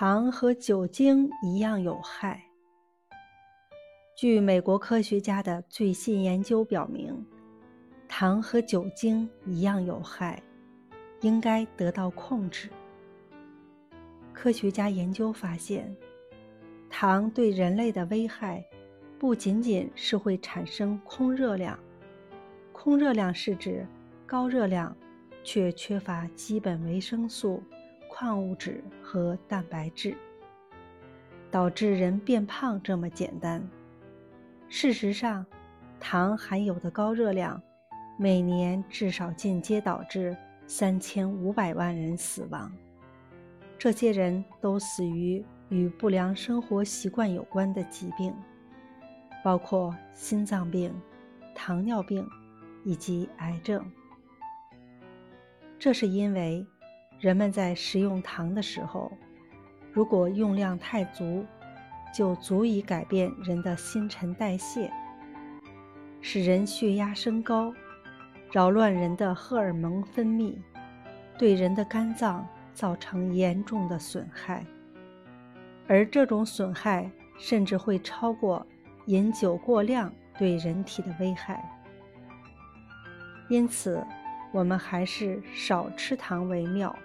糖和酒精一样有害。据美国科学家的最新研究表明，糖和酒精一样有害，应该得到控制。科学家研究发现，糖对人类的危害不仅仅是会产生空热量，空热量是指高热量却缺乏基本维生素。矿物质和蛋白质导致人变胖这么简单。事实上，糖含有的高热量，每年至少间接导致三千五百万人死亡。这些人都死于与不良生活习惯有关的疾病，包括心脏病、糖尿病以及癌症。这是因为。人们在食用糖的时候，如果用量太足，就足以改变人的新陈代谢，使人血压升高，扰乱人的荷尔蒙分泌，对人的肝脏造成严重的损害。而这种损害甚至会超过饮酒过量对人体的危害。因此，我们还是少吃糖为妙。